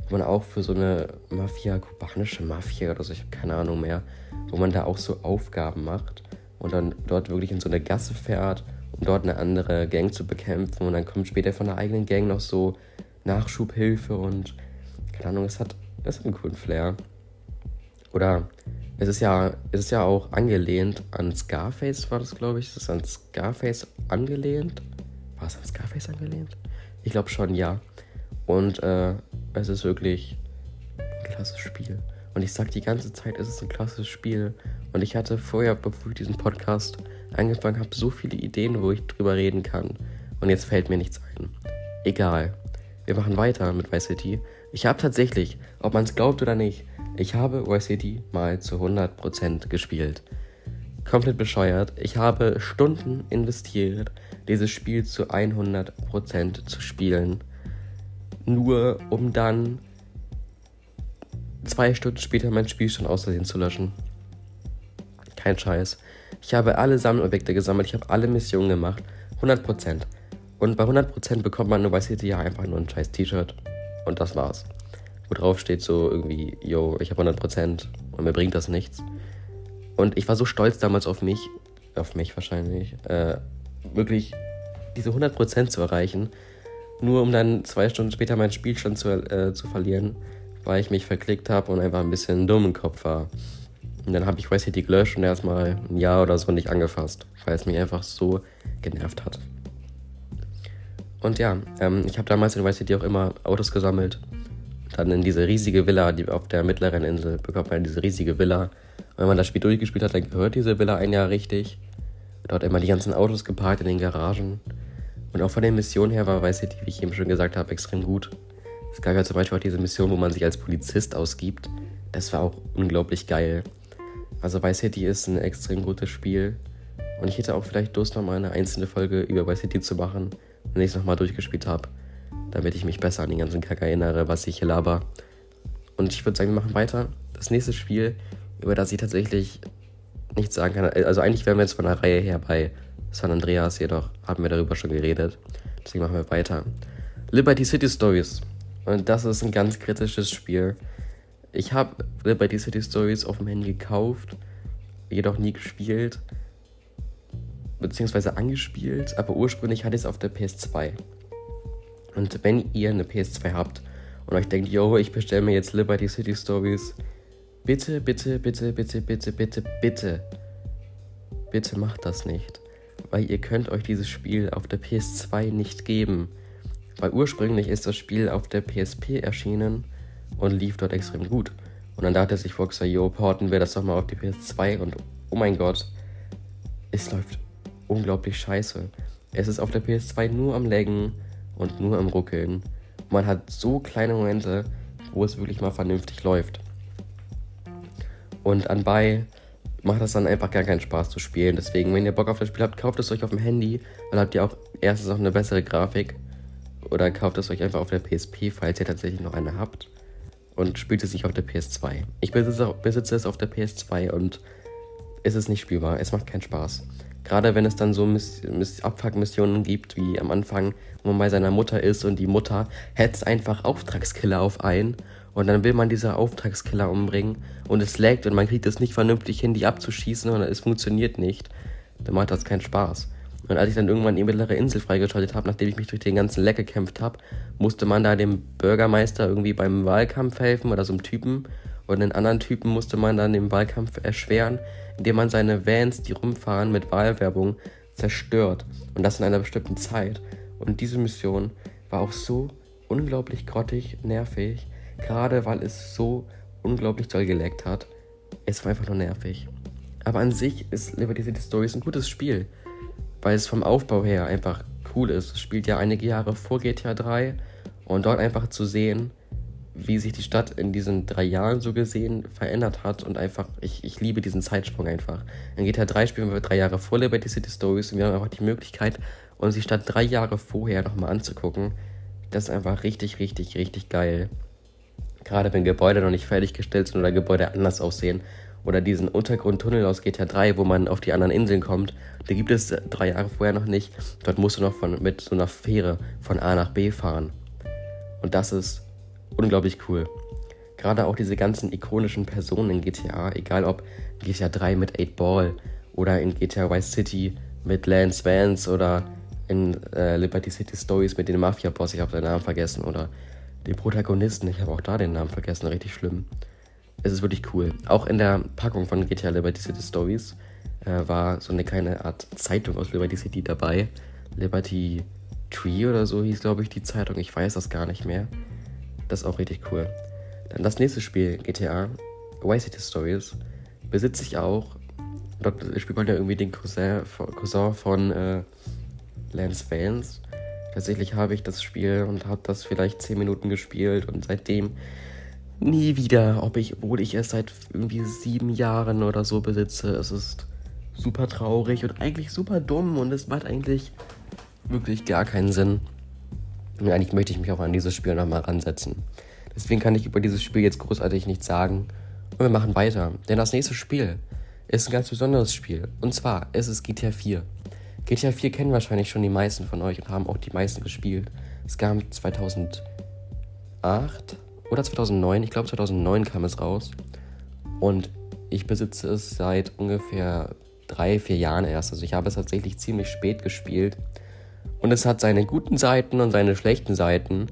wo man auch für so eine Mafia, kubanische Mafia oder so, ich habe keine Ahnung mehr, wo man da auch so Aufgaben macht und dann dort wirklich in so eine Gasse fährt, um dort eine andere Gang zu bekämpfen und dann kommt später von der eigenen Gang noch so Nachschubhilfe und keine Ahnung, es hat, es hat einen coolen Flair. Oder es ist ja, es ist ja auch angelehnt an Scarface, war das, glaube ich. Es ist an Scarface angelehnt. War es an Scarface angelehnt? Ich glaube schon, ja. Und äh, es ist wirklich ein klassisches Spiel. Und ich sage die ganze Zeit, es ist ein klassisches Spiel. Und ich hatte vorher, bevor ich diesen Podcast angefangen habe, so viele Ideen, wo ich drüber reden kann. Und jetzt fällt mir nichts ein. Egal. Wir machen weiter mit Vice City. Ich habe tatsächlich, ob man es glaubt oder nicht, ich habe City mal zu 100% gespielt. Komplett bescheuert. Ich habe Stunden investiert, dieses Spiel zu 100% zu spielen. Nur um dann zwei Stunden später mein Spiel schon außersehen zu löschen. Kein Scheiß. Ich habe alle Sammelobjekte gesammelt, ich habe alle Missionen gemacht. 100%. Und bei 100% bekommt man nur bei ja einfach nur ein scheiß T-Shirt. Und das war's wo drauf steht so irgendwie, yo, ich habe 100% und mir bringt das nichts. Und ich war so stolz damals auf mich, auf mich wahrscheinlich, äh, wirklich diese 100% zu erreichen, nur um dann zwei Stunden später meinen Spielstand zu, äh, zu verlieren, weil ich mich verklickt habe und einfach ein bisschen dumm im Kopf war. Und dann habe ich Vice City gelöscht und erstmal ein Jahr oder so nicht angefasst, weil es mich einfach so genervt hat. Und ja, ähm, ich habe damals in Vice City auch immer Autos gesammelt dann in diese riesige Villa, die auf der mittleren Insel, bekommt man diese riesige Villa. Und wenn man das Spiel durchgespielt hat, dann gehört diese Villa ein Jahr richtig. Dort immer die ganzen Autos geparkt in den Garagen. Und auch von der Mission her war Vice City, wie ich eben schon gesagt habe, extrem gut. Es gab ja zum Beispiel auch diese Mission, wo man sich als Polizist ausgibt. Das war auch unglaublich geil. Also Vice City ist ein extrem gutes Spiel. Und ich hätte auch vielleicht Lust, nochmal eine einzelne Folge über Vice City zu machen, wenn ich es nochmal durchgespielt habe damit ich mich besser an den ganzen Kack erinnere, was ich hier laber. Und ich würde sagen, wir machen weiter. Das nächste Spiel, über das ich tatsächlich nichts sagen kann. Also eigentlich wären wir jetzt von der Reihe her bei San Andreas, jedoch haben wir darüber schon geredet. Deswegen machen wir weiter. Liberty City Stories. Und das ist ein ganz kritisches Spiel. Ich habe Liberty City Stories auf dem Handy gekauft, jedoch nie gespielt. Beziehungsweise angespielt, aber ursprünglich hatte ich es auf der PS2. Und wenn ihr eine PS2 habt und euch denkt, yo, ich bestelle mir jetzt Liberty City Stories, bitte, bitte, bitte, bitte, bitte, bitte, bitte, bitte macht das nicht. Weil ihr könnt euch dieses Spiel auf der PS2 nicht geben. Weil ursprünglich ist das Spiel auf der PSP erschienen und lief dort extrem gut. Und dann dachte sich Rockstar, yo, porten wir das doch mal auf die PS2 und oh mein Gott, es läuft unglaublich scheiße. Es ist auf der PS2 nur am Laggen und nur am Ruckeln. Man hat so kleine Momente, wo es wirklich mal vernünftig läuft. Und anbei macht das dann einfach gar keinen Spaß zu spielen. Deswegen, wenn ihr Bock auf das Spiel habt, kauft es euch auf dem Handy, weil habt ihr auch erstens auch eine bessere Grafik. Oder kauft es euch einfach auf der PSP, falls ihr tatsächlich noch eine habt. Und spielt es sich auf der PS2. Ich besitze, besitze es auf der PS2 und es ist nicht spielbar. Es macht keinen Spaß. Gerade wenn es dann so Miss Miss Abfuck-Missionen gibt, wie am Anfang, wo man bei seiner Mutter ist und die Mutter hetzt einfach Auftragskiller auf ein und dann will man diese Auftragskiller umbringen und es laggt und man kriegt es nicht vernünftig hin, die abzuschießen und es funktioniert nicht. Dann macht das keinen Spaß. Und als ich dann irgendwann die mittlere Insel freigeschaltet habe, nachdem ich mich durch den ganzen Leck gekämpft habe, musste man da dem Bürgermeister irgendwie beim Wahlkampf helfen oder so einem Typen. Und den anderen Typen musste man dann den Wahlkampf erschweren, indem man seine Vans, die rumfahren mit Wahlwerbung, zerstört. Und das in einer bestimmten Zeit. Und diese Mission war auch so unglaublich grottig, nervig, gerade weil es so unglaublich toll geleckt hat. Es war einfach nur nervig. Aber an sich ist Liberty City Stories ein gutes Spiel weil es vom Aufbau her einfach cool ist. Es spielt ja einige Jahre vor GTA 3 und dort einfach zu sehen, wie sich die Stadt in diesen drei Jahren so gesehen verändert hat und einfach, ich, ich liebe diesen Zeitsprung einfach. In GTA 3 spielen wir drei Jahre vor Liberty City Stories und wir haben einfach die Möglichkeit, uns die Stadt drei Jahre vorher nochmal anzugucken. Das ist einfach richtig, richtig, richtig geil. Gerade wenn Gebäude noch nicht fertiggestellt sind oder Gebäude anders aussehen oder diesen Untergrundtunnel aus GTA 3, wo man auf die anderen Inseln kommt. Da gibt es drei Jahre vorher noch nicht. Dort musst du noch von, mit so einer Fähre von A nach B fahren. Und das ist unglaublich cool. Gerade auch diese ganzen ikonischen Personen in GTA, egal ob GTA 3 mit 8 Ball oder in GTA Vice City mit Lance Vance oder in äh, Liberty City Stories mit dem Mafia-Boss, ich habe seinen Namen vergessen, oder den Protagonisten, ich habe auch da den Namen vergessen, richtig schlimm es ist wirklich cool. Auch in der Packung von GTA Liberty City Stories äh, war so eine kleine Art Zeitung aus Liberty City dabei. Liberty Tree oder so hieß, glaube ich, die Zeitung. Ich weiß das gar nicht mehr. Das ist auch richtig cool. Dann das nächste Spiel, GTA Vice City Stories, besitze ich auch. Dort spielt man ja irgendwie den Cousin, Cousin von äh, Lance Vance. Tatsächlich habe ich das Spiel und habe das vielleicht 10 Minuten gespielt und seitdem nie wieder, ob ich, obwohl ich es seit irgendwie sieben Jahren oder so besitze. Es ist super traurig und eigentlich super dumm und es macht eigentlich wirklich gar keinen Sinn. Und eigentlich möchte ich mich auch an dieses Spiel nochmal ransetzen. Deswegen kann ich über dieses Spiel jetzt großartig nichts sagen. Und wir machen weiter. Denn das nächste Spiel ist ein ganz besonderes Spiel. Und zwar ist es GTA 4. GTA 4 kennen wahrscheinlich schon die meisten von euch und haben auch die meisten gespielt. Es kam 2008 oder 2009, ich glaube 2009 kam es raus. Und ich besitze es seit ungefähr drei, vier Jahren erst. Also ich habe es tatsächlich ziemlich spät gespielt. Und es hat seine guten Seiten und seine schlechten Seiten.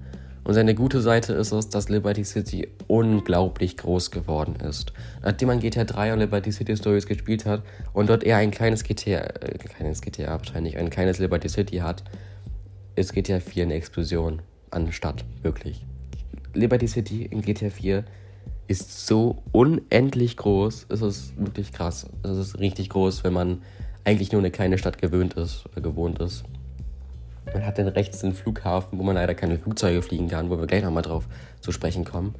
Und seine gute Seite ist es, dass Liberty City unglaublich groß geworden ist. Nachdem man GTA 3 und Liberty City Stories gespielt hat und dort eher ein kleines GTA, äh, kleines GTA wahrscheinlich, ein kleines Liberty City hat, ist GTA 4 eine Explosion an Stadt, wirklich. Liberty City in GTA 4 ist so unendlich groß. Es ist wirklich krass. Es ist richtig groß, wenn man eigentlich nur eine kleine Stadt gewöhnt ist oder gewohnt ist. Man hat dann rechts den Flughafen, wo man leider keine Flugzeuge fliegen kann, wo wir gleich nochmal drauf zu sprechen kommen.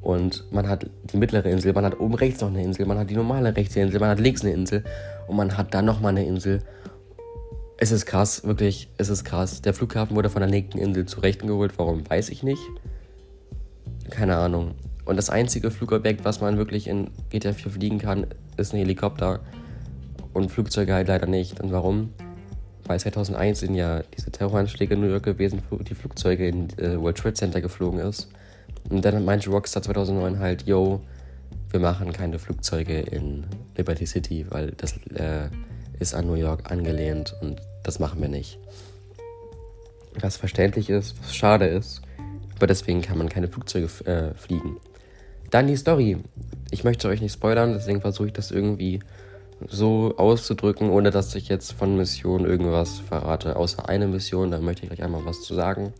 Und man hat die mittlere Insel, man hat oben rechts noch eine Insel, man hat die normale rechte Insel, man hat links eine Insel und man hat dann nochmal eine Insel. Es ist krass, wirklich, es ist krass. Der Flughafen wurde von der linken Insel zu rechten geholt, warum weiß ich nicht keine Ahnung. Und das einzige Flugobjekt, was man wirklich in GTA 4 fliegen kann, ist ein Helikopter. Und Flugzeuge halt leider nicht. Und warum? Weil 2001 sind ja diese Terroranschläge in New York gewesen, wo die Flugzeuge in äh, World Trade Center geflogen ist. Und dann meinte Rockstar 2009 halt, yo, wir machen keine Flugzeuge in Liberty City, weil das äh, ist an New York angelehnt und das machen wir nicht. Was verständlich ist, was schade ist, aber deswegen kann man keine Flugzeuge äh, fliegen. Dann die Story. Ich möchte euch nicht spoilern, deswegen versuche ich das irgendwie so auszudrücken, ohne dass ich jetzt von Mission irgendwas verrate. Außer eine Mission, da möchte ich gleich einmal was zu sagen.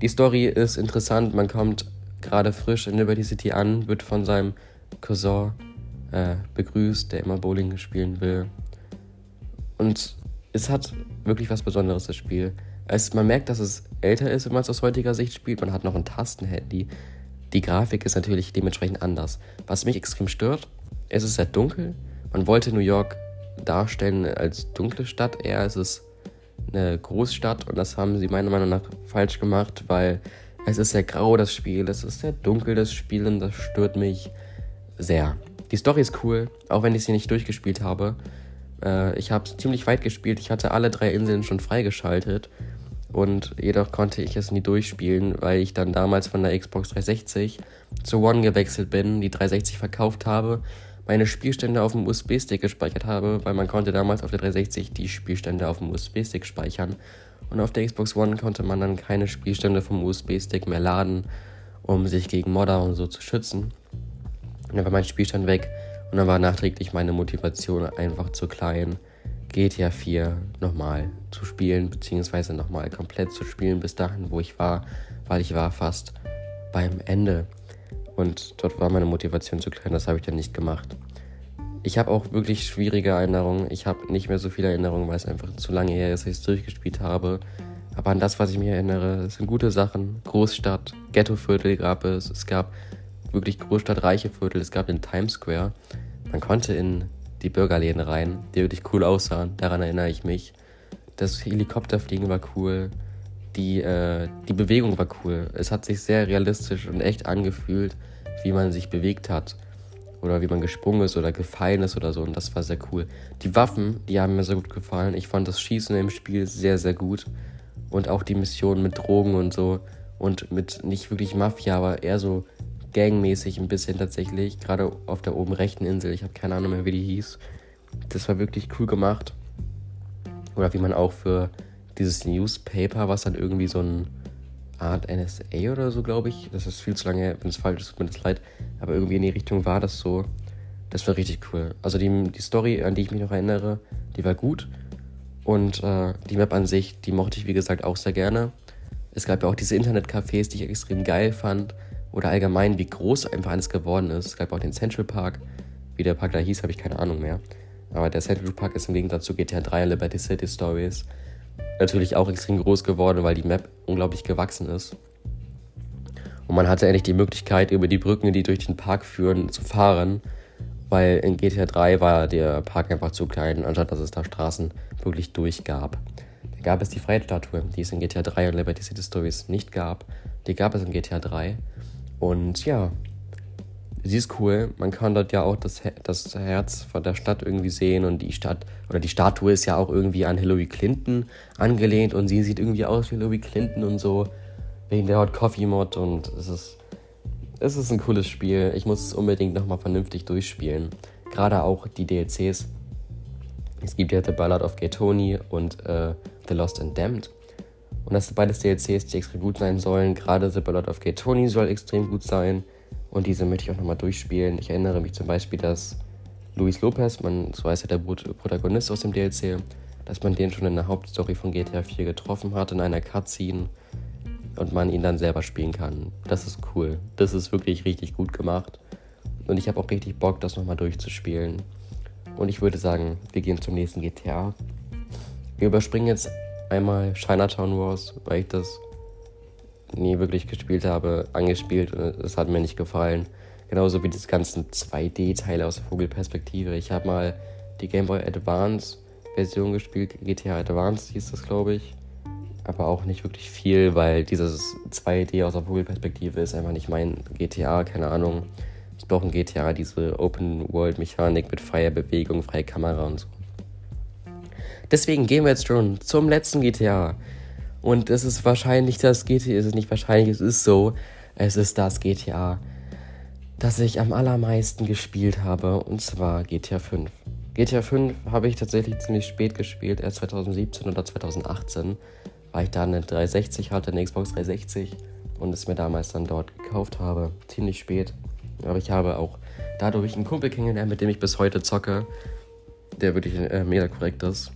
Die Story ist interessant. Man kommt gerade frisch in Liberty City an, wird von seinem Cousin äh, begrüßt, der immer Bowling spielen will. Und es hat wirklich was Besonderes, das Spiel. Es, man merkt, dass es älter ist, wenn man es aus heutiger Sicht spielt. Man hat noch ein Tastenhandy. Die Grafik ist natürlich dementsprechend anders. Was mich extrem stört, es ist sehr dunkel. Man wollte New York darstellen als dunkle Stadt. Eher ist es eine Großstadt und das haben sie meiner Meinung nach falsch gemacht, weil es ist sehr grau, das Spiel. Es ist sehr dunkel, das Spiel und das stört mich sehr. Die Story ist cool, auch wenn ich sie nicht durchgespielt habe. Äh, ich habe ziemlich weit gespielt. Ich hatte alle drei Inseln schon freigeschaltet. Und jedoch konnte ich es nie durchspielen, weil ich dann damals von der Xbox 360 zu One gewechselt bin, die 360 verkauft habe, meine Spielstände auf dem USB-Stick gespeichert habe, weil man konnte damals auf der 360 die Spielstände auf dem USB-Stick speichern. Und auf der Xbox One konnte man dann keine Spielstände vom USB-Stick mehr laden, um sich gegen Modder und so zu schützen. Und dann war mein Spielstand weg und dann war nachträglich meine Motivation einfach zu klein, GTA 4 nochmal zu spielen, beziehungsweise nochmal komplett zu spielen bis dahin, wo ich war, weil ich war fast beim Ende. Und dort war meine Motivation zu klein, das habe ich dann nicht gemacht. Ich habe auch wirklich schwierige Erinnerungen. Ich habe nicht mehr so viele Erinnerungen, weil es einfach zu lange her ist, dass ich es durchgespielt habe. Aber an das, was ich mich erinnere, sind gute Sachen. Großstadt, Ghettoviertel gab es. Es gab wirklich großstadtreiche Viertel. Es gab den Times Square. Man konnte in die Bürgerläden rein, die wirklich cool aussahen. Daran erinnere ich mich. Das Helikopterfliegen war cool. Die, äh, die Bewegung war cool. Es hat sich sehr realistisch und echt angefühlt, wie man sich bewegt hat. Oder wie man gesprungen ist oder gefallen ist oder so. Und das war sehr cool. Die Waffen, die haben mir sehr gut gefallen. Ich fand das Schießen im Spiel sehr, sehr gut. Und auch die Missionen mit Drogen und so. Und mit nicht wirklich Mafia, aber eher so gangmäßig ein bisschen tatsächlich. Gerade auf der oben rechten Insel. Ich habe keine Ahnung mehr, wie die hieß. Das war wirklich cool gemacht. Oder wie man auch für dieses Newspaper, was dann irgendwie so ein Art NSA oder so, glaube ich. Das ist viel zu lange, wenn es falsch ist, tut mir das leid. Aber irgendwie in die Richtung war das so. Das war richtig cool. Also die, die Story, an die ich mich noch erinnere, die war gut. Und äh, die Map an sich, die mochte ich wie gesagt auch sehr gerne. Es gab ja auch diese Internetcafés, die ich extrem geil fand oder allgemein, wie groß einfach alles geworden ist. Es gab auch den Central Park. Wie der Park da hieß, habe ich keine Ahnung mehr. Aber der Central Park ist im Gegensatz zu GTA 3 und Liberty City Stories natürlich auch extrem groß geworden, weil die Map unglaublich gewachsen ist. Und man hatte endlich die Möglichkeit, über die Brücken, die durch den Park führen, zu fahren, weil in GTA 3 war der Park einfach zu klein, anstatt dass es da Straßen wirklich durchgab. Da gab es die Freiheitsstatue, die es in GTA 3 und Liberty City Stories nicht gab. Die gab es in GTA 3. Und ja, sie ist cool. Man kann dort ja auch das, das Herz von der Stadt irgendwie sehen und die Stadt oder die Statue ist ja auch irgendwie an Hillary Clinton angelehnt und sie sieht irgendwie aus wie Hillary Clinton und so wegen der Hot Coffee Mod und es ist es ist ein cooles Spiel. Ich muss es unbedingt nochmal vernünftig durchspielen. Gerade auch die DLCs. Es gibt ja The Ballad of Gay Tony und äh, The Lost and Damned. Und das sind beides DLCs, die extrem gut sein sollen. Gerade The Ballad of Gay Tony soll extrem gut sein. Und diese möchte ich auch nochmal durchspielen. Ich erinnere mich zum Beispiel, dass Luis Lopez, man, so heißt ja der Protagonist aus dem DLC, dass man den schon in der Hauptstory von GTA 4 getroffen hat, in einer Cutscene und man ihn dann selber spielen kann. Das ist cool. Das ist wirklich richtig gut gemacht. Und ich habe auch richtig Bock, das nochmal durchzuspielen. Und ich würde sagen, wir gehen zum nächsten GTA. Wir überspringen jetzt einmal Chinatown Wars, weil ich das nie wirklich gespielt habe, angespielt und es hat mir nicht gefallen. Genauso wie diese ganzen 2D-Teile aus Vogelperspektive. Ich habe mal die Game Boy Advance Version gespielt, GTA Advance hieß das, glaube ich. Aber auch nicht wirklich viel, weil dieses 2D aus der Vogelperspektive ist einfach nicht mein GTA, keine Ahnung. Ich brauche ein GTA, diese Open-World-Mechanik mit freier Bewegung, freie Kamera und so. Deswegen gehen wir jetzt schon zum letzten GTA. Und es ist wahrscheinlich das GTA, es ist nicht wahrscheinlich, es ist so, es ist das GTA, das ich am allermeisten gespielt habe, und zwar GTA 5. GTA 5 habe ich tatsächlich ziemlich spät gespielt, erst 2017 oder 2018, weil ich da eine 360 hatte, eine Xbox 360 und es mir damals dann dort gekauft habe. Ziemlich spät. Aber ich habe auch dadurch einen Kumpel kennengelernt, mit dem ich bis heute zocke, der wirklich äh, mega korrekt ist.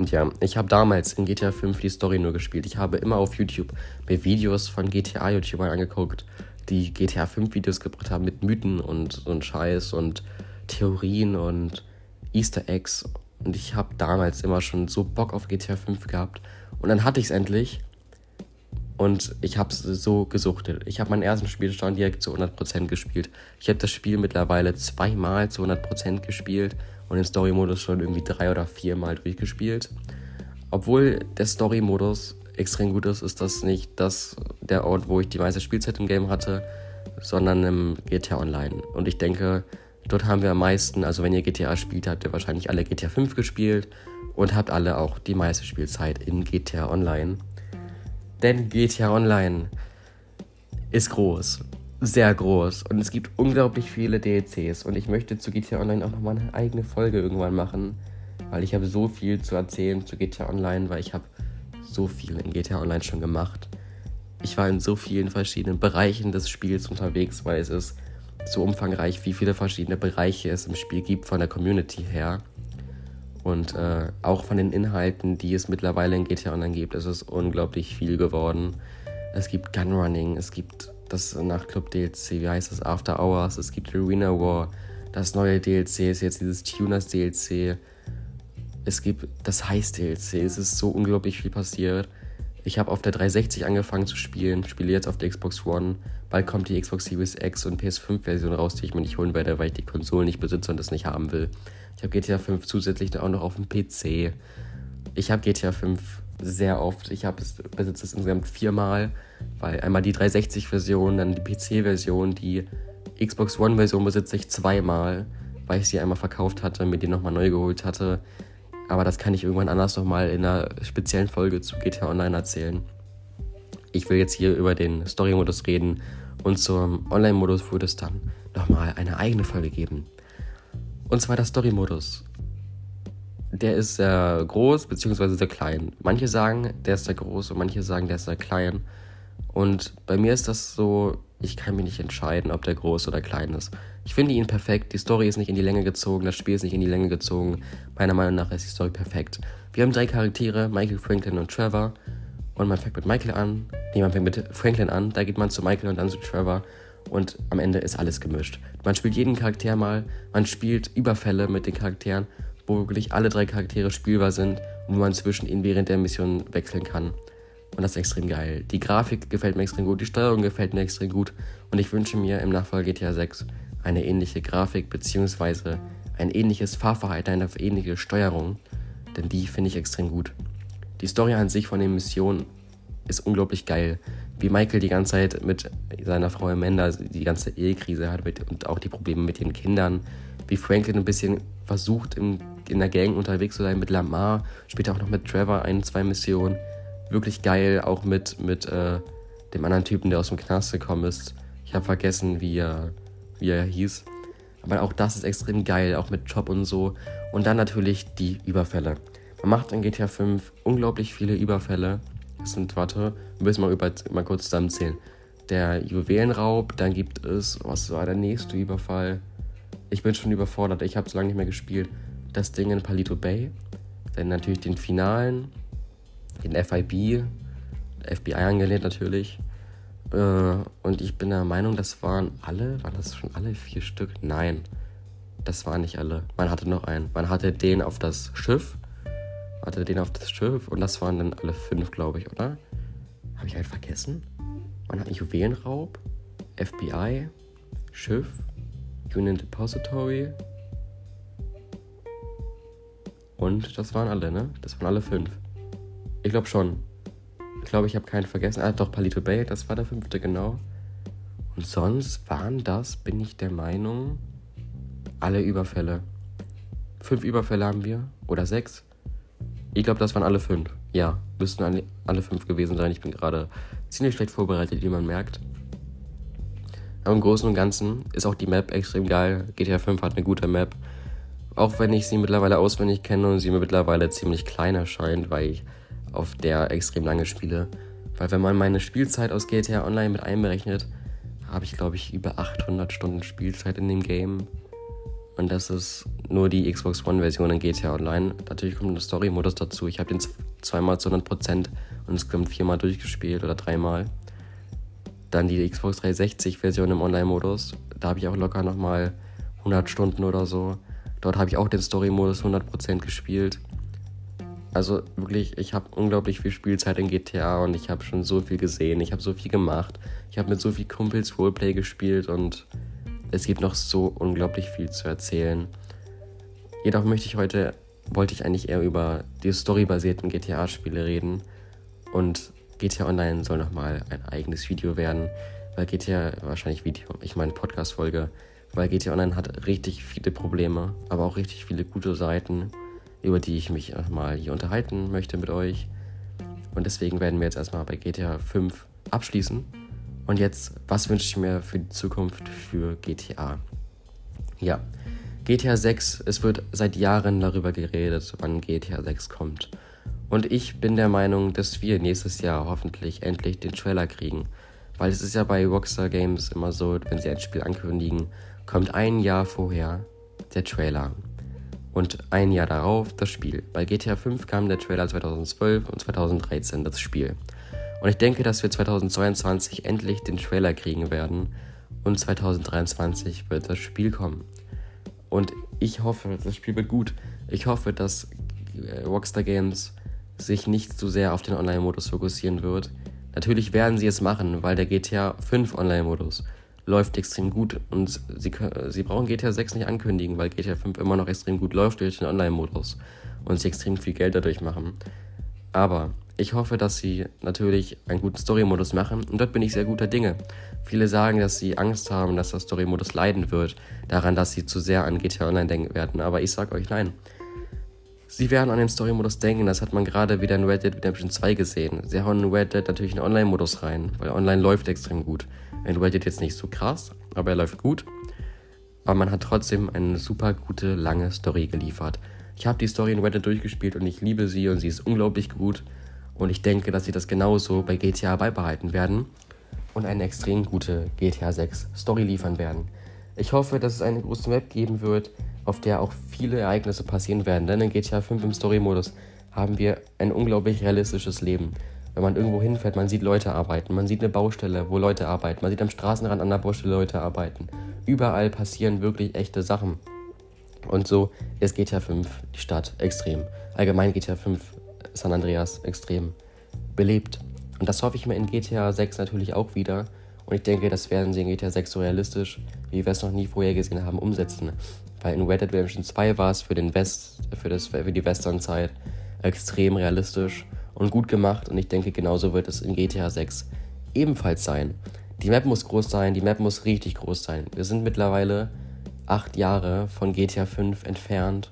Und ja, ich habe damals in GTA 5 die Story nur gespielt. Ich habe immer auf YouTube mir Videos von GTA-YouTubern angeguckt, die GTA 5 Videos gebracht haben mit Mythen und so ein Scheiß und Theorien und Easter Eggs. Und ich habe damals immer schon so Bock auf GTA 5 gehabt. Und dann hatte ich es endlich. Und ich habe es so gesuchtet. Ich habe meinen ersten Spielstand direkt zu 100% gespielt. Ich habe das Spiel mittlerweile zweimal zu 100% gespielt und den Story-Modus schon irgendwie drei oder viermal durchgespielt. Obwohl der Story-Modus extrem gut ist, ist das nicht das, der Ort, wo ich die meiste Spielzeit im Game hatte, sondern im GTA Online. Und ich denke, Dort haben wir am meisten, also wenn ihr GTA spielt, habt ihr wahrscheinlich alle GTA 5 gespielt und habt alle auch die meiste Spielzeit in GTA Online. Denn GTA Online ist groß, sehr groß und es gibt unglaublich viele DLCs und ich möchte zu GTA Online auch nochmal eine eigene Folge irgendwann machen, weil ich habe so viel zu erzählen zu GTA Online, weil ich habe so viel in GTA Online schon gemacht. Ich war in so vielen verschiedenen Bereichen des Spiels unterwegs, weil es ist so umfangreich, wie viele verschiedene Bereiche es im Spiel gibt von der Community her. Und äh, auch von den Inhalten, die es mittlerweile in GTA Online gibt, ist es unglaublich viel geworden. Es gibt Gunrunning, es gibt das Nachtclub-DLC, wie heißt das, After Hours, es gibt Arena War, das neue DLC ist jetzt dieses Tuners-DLC, es gibt das Heist-DLC, es ist so unglaublich viel passiert. Ich habe auf der 360 angefangen zu spielen, spiele jetzt auf der Xbox One. Bald kommt die Xbox Series X und PS5-Version raus, die ich mir nicht holen werde, weil ich die Konsole nicht besitze und das nicht haben will. Ich habe GTA 5 zusätzlich auch noch auf dem PC. Ich habe GTA 5 sehr oft. Ich besitze es insgesamt viermal, weil einmal die 360-Version, dann die PC-Version, die Xbox One-Version besitze ich zweimal, weil ich sie einmal verkauft hatte, mir die nochmal neu geholt hatte. Aber das kann ich irgendwann anders nochmal in einer speziellen Folge zu GTA Online erzählen. Ich will jetzt hier über den Story-Modus reden und zum Online-Modus würde es dann nochmal eine eigene Folge geben. Und zwar der Story-Modus. Der ist sehr groß bzw. sehr klein. Manche sagen, der ist sehr groß und manche sagen, der ist sehr klein. Und bei mir ist das so, ich kann mich nicht entscheiden, ob der groß oder klein ist. Ich finde ihn perfekt. Die Story ist nicht in die Länge gezogen, das Spiel ist nicht in die Länge gezogen. Meiner Meinung nach ist die Story perfekt. Wir haben drei Charaktere, Michael, Franklin und Trevor. Und man fängt mit Michael an. Nee, man fängt mit Franklin an. Da geht man zu Michael und dann zu Trevor und am Ende ist alles gemischt. Man spielt jeden Charakter mal, man spielt Überfälle mit den Charakteren, wo wirklich alle drei Charaktere spielbar sind und wo man zwischen ihnen während der Mission wechseln kann. Und das extrem geil. Die Grafik gefällt mir extrem gut, die Steuerung gefällt mir extrem gut und ich wünsche mir im Nachfolger GTA 6 eine ähnliche Grafik bzw. ein ähnliches Fahrverhalten, eine ähnliche Steuerung, denn die finde ich extrem gut. Die Story an sich von den Missionen ist unglaublich geil wie Michael die ganze Zeit mit seiner Frau Amanda die ganze Ehekrise hat mit, und auch die Probleme mit den Kindern. Wie Franklin ein bisschen versucht, in, in der Gang unterwegs zu sein mit Lamar, später auch noch mit Trevor ein, zwei Missionen. Wirklich geil, auch mit, mit äh, dem anderen Typen, der aus dem Knast gekommen ist. Ich habe vergessen, wie er, wie er hieß. Aber auch das ist extrem geil, auch mit Job und so. Und dann natürlich die Überfälle. Man macht in GTA 5 unglaublich viele Überfälle es sind, warte, wir müssen mal, über, mal kurz zusammenzählen. Der Juwelenraub, dann gibt es, was war der nächste Überfall? Ich bin schon überfordert, ich habe so lange nicht mehr gespielt. Das Ding in Palito Bay, dann natürlich den Finalen, den FIB, FBI angelehnt natürlich. Äh, und ich bin der Meinung, das waren alle, waren das schon alle vier Stück? Nein, das waren nicht alle. Man hatte noch einen. Man hatte den auf das Schiff, hatte den auf das Schiff und das waren dann alle fünf, glaube ich, oder? Habe ich halt vergessen? Man hat Juwelenraub, FBI, Schiff, Union Depository und das waren alle, ne? Das waren alle fünf. Ich glaube schon. Ich glaube, ich habe keinen vergessen. Ah, doch, Palito Bay, das war der fünfte, genau. Und sonst waren das, bin ich der Meinung, alle Überfälle. Fünf Überfälle haben wir. Oder sechs. Ich glaube, das waren alle fünf. Ja, müssten alle, fünf gewesen sein. Ich bin gerade ziemlich schlecht vorbereitet, wie man merkt. Aber im Großen und Ganzen ist auch die Map extrem geil. GTA 5 hat eine gute Map. Auch wenn ich sie mittlerweile auswendig kenne und sie mir mittlerweile ziemlich klein erscheint, weil ich auf der extrem lange spiele. Weil wenn man meine Spielzeit aus GTA Online mit einberechnet, habe ich glaube ich über 800 Stunden Spielzeit in dem Game. Und das ist nur die Xbox One-Version in GTA Online. Natürlich kommt ein Story-Modus dazu. Ich habe den zweimal zu 100% und insgesamt viermal durchgespielt oder dreimal. Dann die Xbox 360-Version im Online-Modus. Da habe ich auch locker nochmal 100 Stunden oder so. Dort habe ich auch den Story-Modus 100% gespielt. Also wirklich, ich habe unglaublich viel Spielzeit in GTA und ich habe schon so viel gesehen. Ich habe so viel gemacht. Ich habe mit so vielen Kumpels Roleplay gespielt und es gibt noch so unglaublich viel zu erzählen. Jedoch möchte ich heute, wollte ich eigentlich eher über die storybasierten GTA-Spiele reden. Und GTA Online soll nochmal ein eigenes Video werden, weil GTA, wahrscheinlich Video, ich meine Podcast-Folge, weil GTA Online hat richtig viele Probleme, aber auch richtig viele gute Seiten, über die ich mich mal hier unterhalten möchte mit euch. Und deswegen werden wir jetzt erstmal bei GTA 5 abschließen. Und jetzt, was wünsche ich mir für die Zukunft für GTA? Ja, GTA 6, es wird seit Jahren darüber geredet, wann GTA 6 kommt. Und ich bin der Meinung, dass wir nächstes Jahr hoffentlich endlich den Trailer kriegen. Weil es ist ja bei Rockstar Games immer so, wenn sie ein Spiel ankündigen, kommt ein Jahr vorher der Trailer. Und ein Jahr darauf das Spiel. Bei GTA 5 kam der Trailer 2012 und 2013 das Spiel. Und ich denke, dass wir 2022 endlich den Trailer kriegen werden und 2023 wird das Spiel kommen. Und ich hoffe, das Spiel wird gut. Ich hoffe, dass äh, Rockstar Games sich nicht zu sehr auf den Online-Modus fokussieren wird. Natürlich werden sie es machen, weil der GTA 5 Online-Modus läuft extrem gut und sie, sie brauchen GTA 6 nicht ankündigen, weil GTA 5 immer noch extrem gut läuft durch den Online-Modus und sie extrem viel Geld dadurch machen. Aber ich hoffe, dass sie natürlich einen guten Story-Modus machen und dort bin ich sehr guter Dinge. Viele sagen, dass sie Angst haben, dass der Story-Modus leiden wird, daran, dass sie zu sehr an GTA Online denken werden. Aber ich sage euch nein. Sie werden an den Story-Modus denken, das hat man gerade wieder in Red Dead Redemption 2 gesehen. Sie hauen in Red Dead natürlich einen Online-Modus rein, weil Online läuft extrem gut. Red Dead jetzt nicht so krass, aber er läuft gut. Aber man hat trotzdem eine super gute, lange Story geliefert. Ich habe die Story in Red Dead durchgespielt und ich liebe sie und sie ist unglaublich gut. Und ich denke, dass sie das genauso bei GTA beibehalten werden und eine extrem gute GTA 6 Story liefern werden. Ich hoffe, dass es eine große Map geben wird, auf der auch viele Ereignisse passieren werden, denn in GTA 5 im Story-Modus haben wir ein unglaublich realistisches Leben. Wenn man irgendwo hinfährt, man sieht Leute arbeiten, man sieht eine Baustelle, wo Leute arbeiten, man sieht am Straßenrand an der Baustelle Leute arbeiten. Überall passieren wirklich echte Sachen. Und so ist GTA 5 die Stadt extrem. Allgemein GTA 5 San Andreas extrem belebt. Und das hoffe ich mir in GTA 6 natürlich auch wieder. Und ich denke, das werden sie in GTA 6 so realistisch, wie wir es noch nie vorher gesehen haben, umsetzen. Weil in Red Dead Redemption 2 war es für, den West, für, das, für die Westernzeit extrem realistisch und gut gemacht. Und ich denke, genauso wird es in GTA 6 ebenfalls sein. Die Map muss groß sein, die Map muss richtig groß sein. Wir sind mittlerweile acht Jahre von GTA 5 entfernt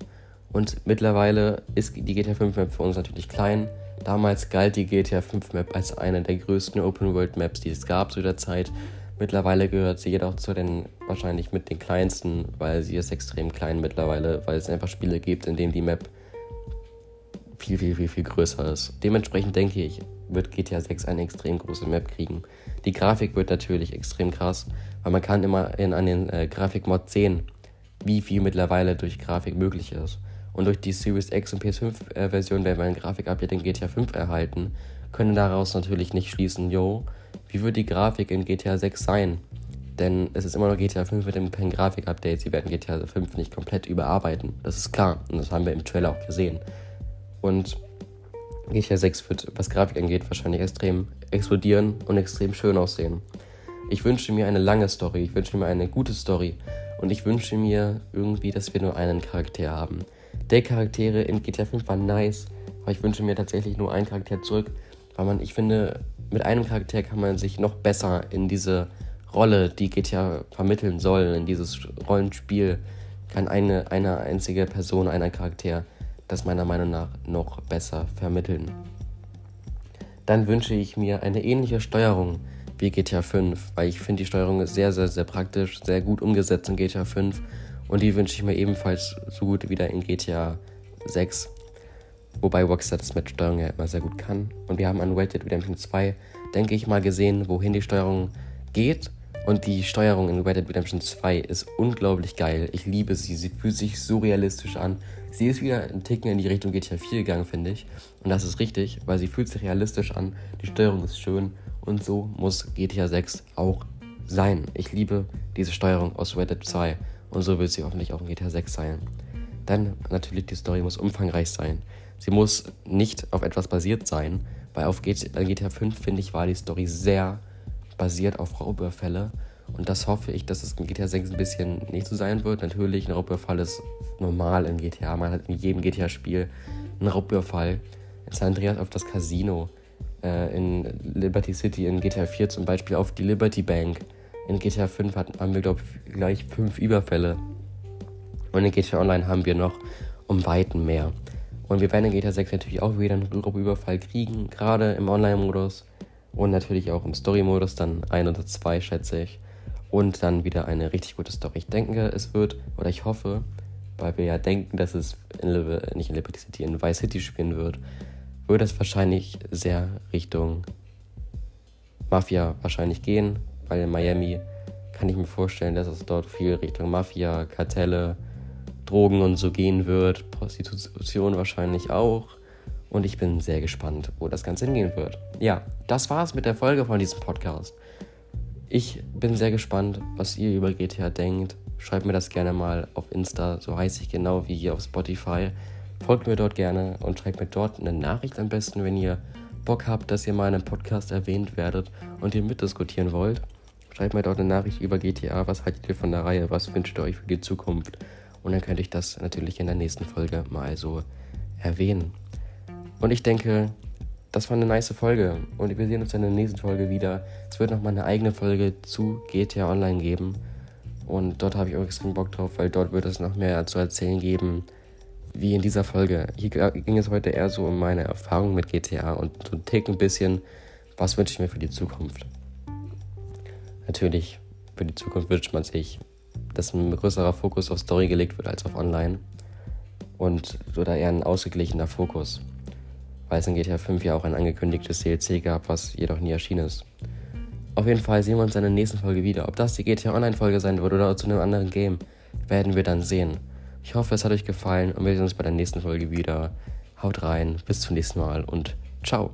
und mittlerweile ist die GTA 5 Map für uns natürlich klein. Damals galt die GTA 5 Map als eine der größten Open World Maps, die es gab zu der Zeit. Mittlerweile gehört sie jedoch zu den wahrscheinlich mit den kleinsten, weil sie ist extrem klein mittlerweile, weil es einfach Spiele gibt, in denen die Map viel, viel, viel, viel größer ist. Dementsprechend denke ich, wird GTA 6 eine extrem große Map kriegen. Die Grafik wird natürlich extrem krass, weil man kann immer in, an den äh, Grafikmod sehen, wie viel mittlerweile durch Grafik möglich ist und durch die Series X und PS5-Version werden wir ein Grafik-Update in GTA 5 erhalten, können daraus natürlich nicht schließen, yo, wie wird die Grafik in GTA 6 sein? Denn es ist immer noch GTA 5 mit dem Grafik-Update. Sie werden GTA 5 nicht komplett überarbeiten. Das ist klar. Und das haben wir im Trailer auch gesehen. Und GTA 6 wird, was Grafik angeht, wahrscheinlich extrem explodieren und extrem schön aussehen. Ich wünsche mir eine lange Story. Ich wünsche mir eine gute Story. Und ich wünsche mir irgendwie, dass wir nur einen Charakter haben der Charaktere in GTA 5 war nice, aber ich wünsche mir tatsächlich nur einen Charakter zurück, weil man, ich finde, mit einem Charakter kann man sich noch besser in diese Rolle, die GTA vermitteln soll, in dieses Rollenspiel, kann eine, eine einzige Person, einer Charakter das meiner Meinung nach noch besser vermitteln. Dann wünsche ich mir eine ähnliche Steuerung wie GTA 5, weil ich finde die Steuerung ist sehr, sehr, sehr praktisch, sehr gut umgesetzt in GTA 5 und die wünsche ich mir ebenfalls so gut wieder in GTA 6. Wobei Rockstar das mit Steuerung ja immer sehr gut kann. Und wir haben an Red Dead Redemption 2, denke ich mal, gesehen, wohin die Steuerung geht. Und die Steuerung in Red Dead Redemption 2 ist unglaublich geil. Ich liebe sie. Sie fühlt sich so realistisch an. Sie ist wieder ein Ticken in die Richtung GTA 4 gegangen, finde ich. Und das ist richtig, weil sie fühlt sich realistisch an. Die Steuerung ist schön. Und so muss GTA 6 auch sein. Ich liebe diese Steuerung aus Red Dead 2. Und so wird sie hoffentlich auch in GTA 6 sein. Dann natürlich, die Story muss umfangreich sein. Sie muss nicht auf etwas basiert sein, weil auf GTA 5, finde ich, war die Story sehr basiert auf Raubüberfälle. Und das hoffe ich, dass es in GTA 6 ein bisschen nicht so sein wird. Natürlich, ein Raubüberfall ist normal in GTA. Man hat in jedem GTA-Spiel einen Raubüberfall. In San Andreas auf das Casino, äh, in Liberty City, in GTA 4 zum Beispiel auf die Liberty Bank In GTA 5 haben wir, glaube ich, gleich fünf Überfälle. Und in GTA Online haben wir noch um Weiten mehr. Und wir werden in GTA 6 natürlich auch wieder einen Überfall kriegen, gerade im Online-Modus. Und natürlich auch im Story-Modus, dann ein oder zwei, schätze ich. Und dann wieder eine richtig gute Story. Ich denke, es wird, oder ich hoffe, weil wir ja denken, dass es in nicht in Liberty City, in Vice City spielen wird, würde es wahrscheinlich sehr Richtung Mafia wahrscheinlich gehen, weil in Miami kann ich mir vorstellen, dass es dort viel Richtung Mafia, Kartelle, Drogen und so gehen wird, Prostitution wahrscheinlich auch. Und ich bin sehr gespannt, wo das Ganze hingehen wird. Ja, das war's mit der Folge von diesem Podcast. Ich bin sehr gespannt, was ihr über GTA denkt. Schreibt mir das gerne mal auf Insta, so heiße ich genau wie hier auf Spotify. Folgt mir dort gerne und schreibt mir dort eine Nachricht am besten, wenn ihr Bock habt, dass ihr mal in einem Podcast erwähnt werdet und ihr mitdiskutieren wollt. Schreibt mir dort eine Nachricht über GTA, was haltet ihr von der Reihe, was wünscht ihr euch für die Zukunft. Und dann könnte ich das natürlich in der nächsten Folge mal so erwähnen. Und ich denke, das war eine nice Folge. Und wir sehen uns in der nächsten Folge wieder. Es wird nochmal eine eigene Folge zu GTA Online geben. Und dort habe ich auch extrem Bock drauf, weil dort wird es noch mehr zu erzählen geben, wie in dieser Folge. Hier ging es heute eher so um meine Erfahrung mit GTA und so ein Tick ein bisschen, was wünsche ich mir für die Zukunft. Natürlich, für die Zukunft wünscht man sich, dass ein größerer Fokus auf Story gelegt wird als auf Online. Und oder eher ein ausgeglichener Fokus. Weil es in GTA 5 ja auch ein angekündigtes DLC gab, was jedoch nie erschienen ist. Auf jeden Fall sehen wir uns in der nächsten Folge wieder. Ob das die GTA Online-Folge sein wird oder zu einem anderen Game, werden wir dann sehen. Ich hoffe, es hat euch gefallen und wir sehen uns bei der nächsten Folge wieder. Haut rein, bis zum nächsten Mal und ciao.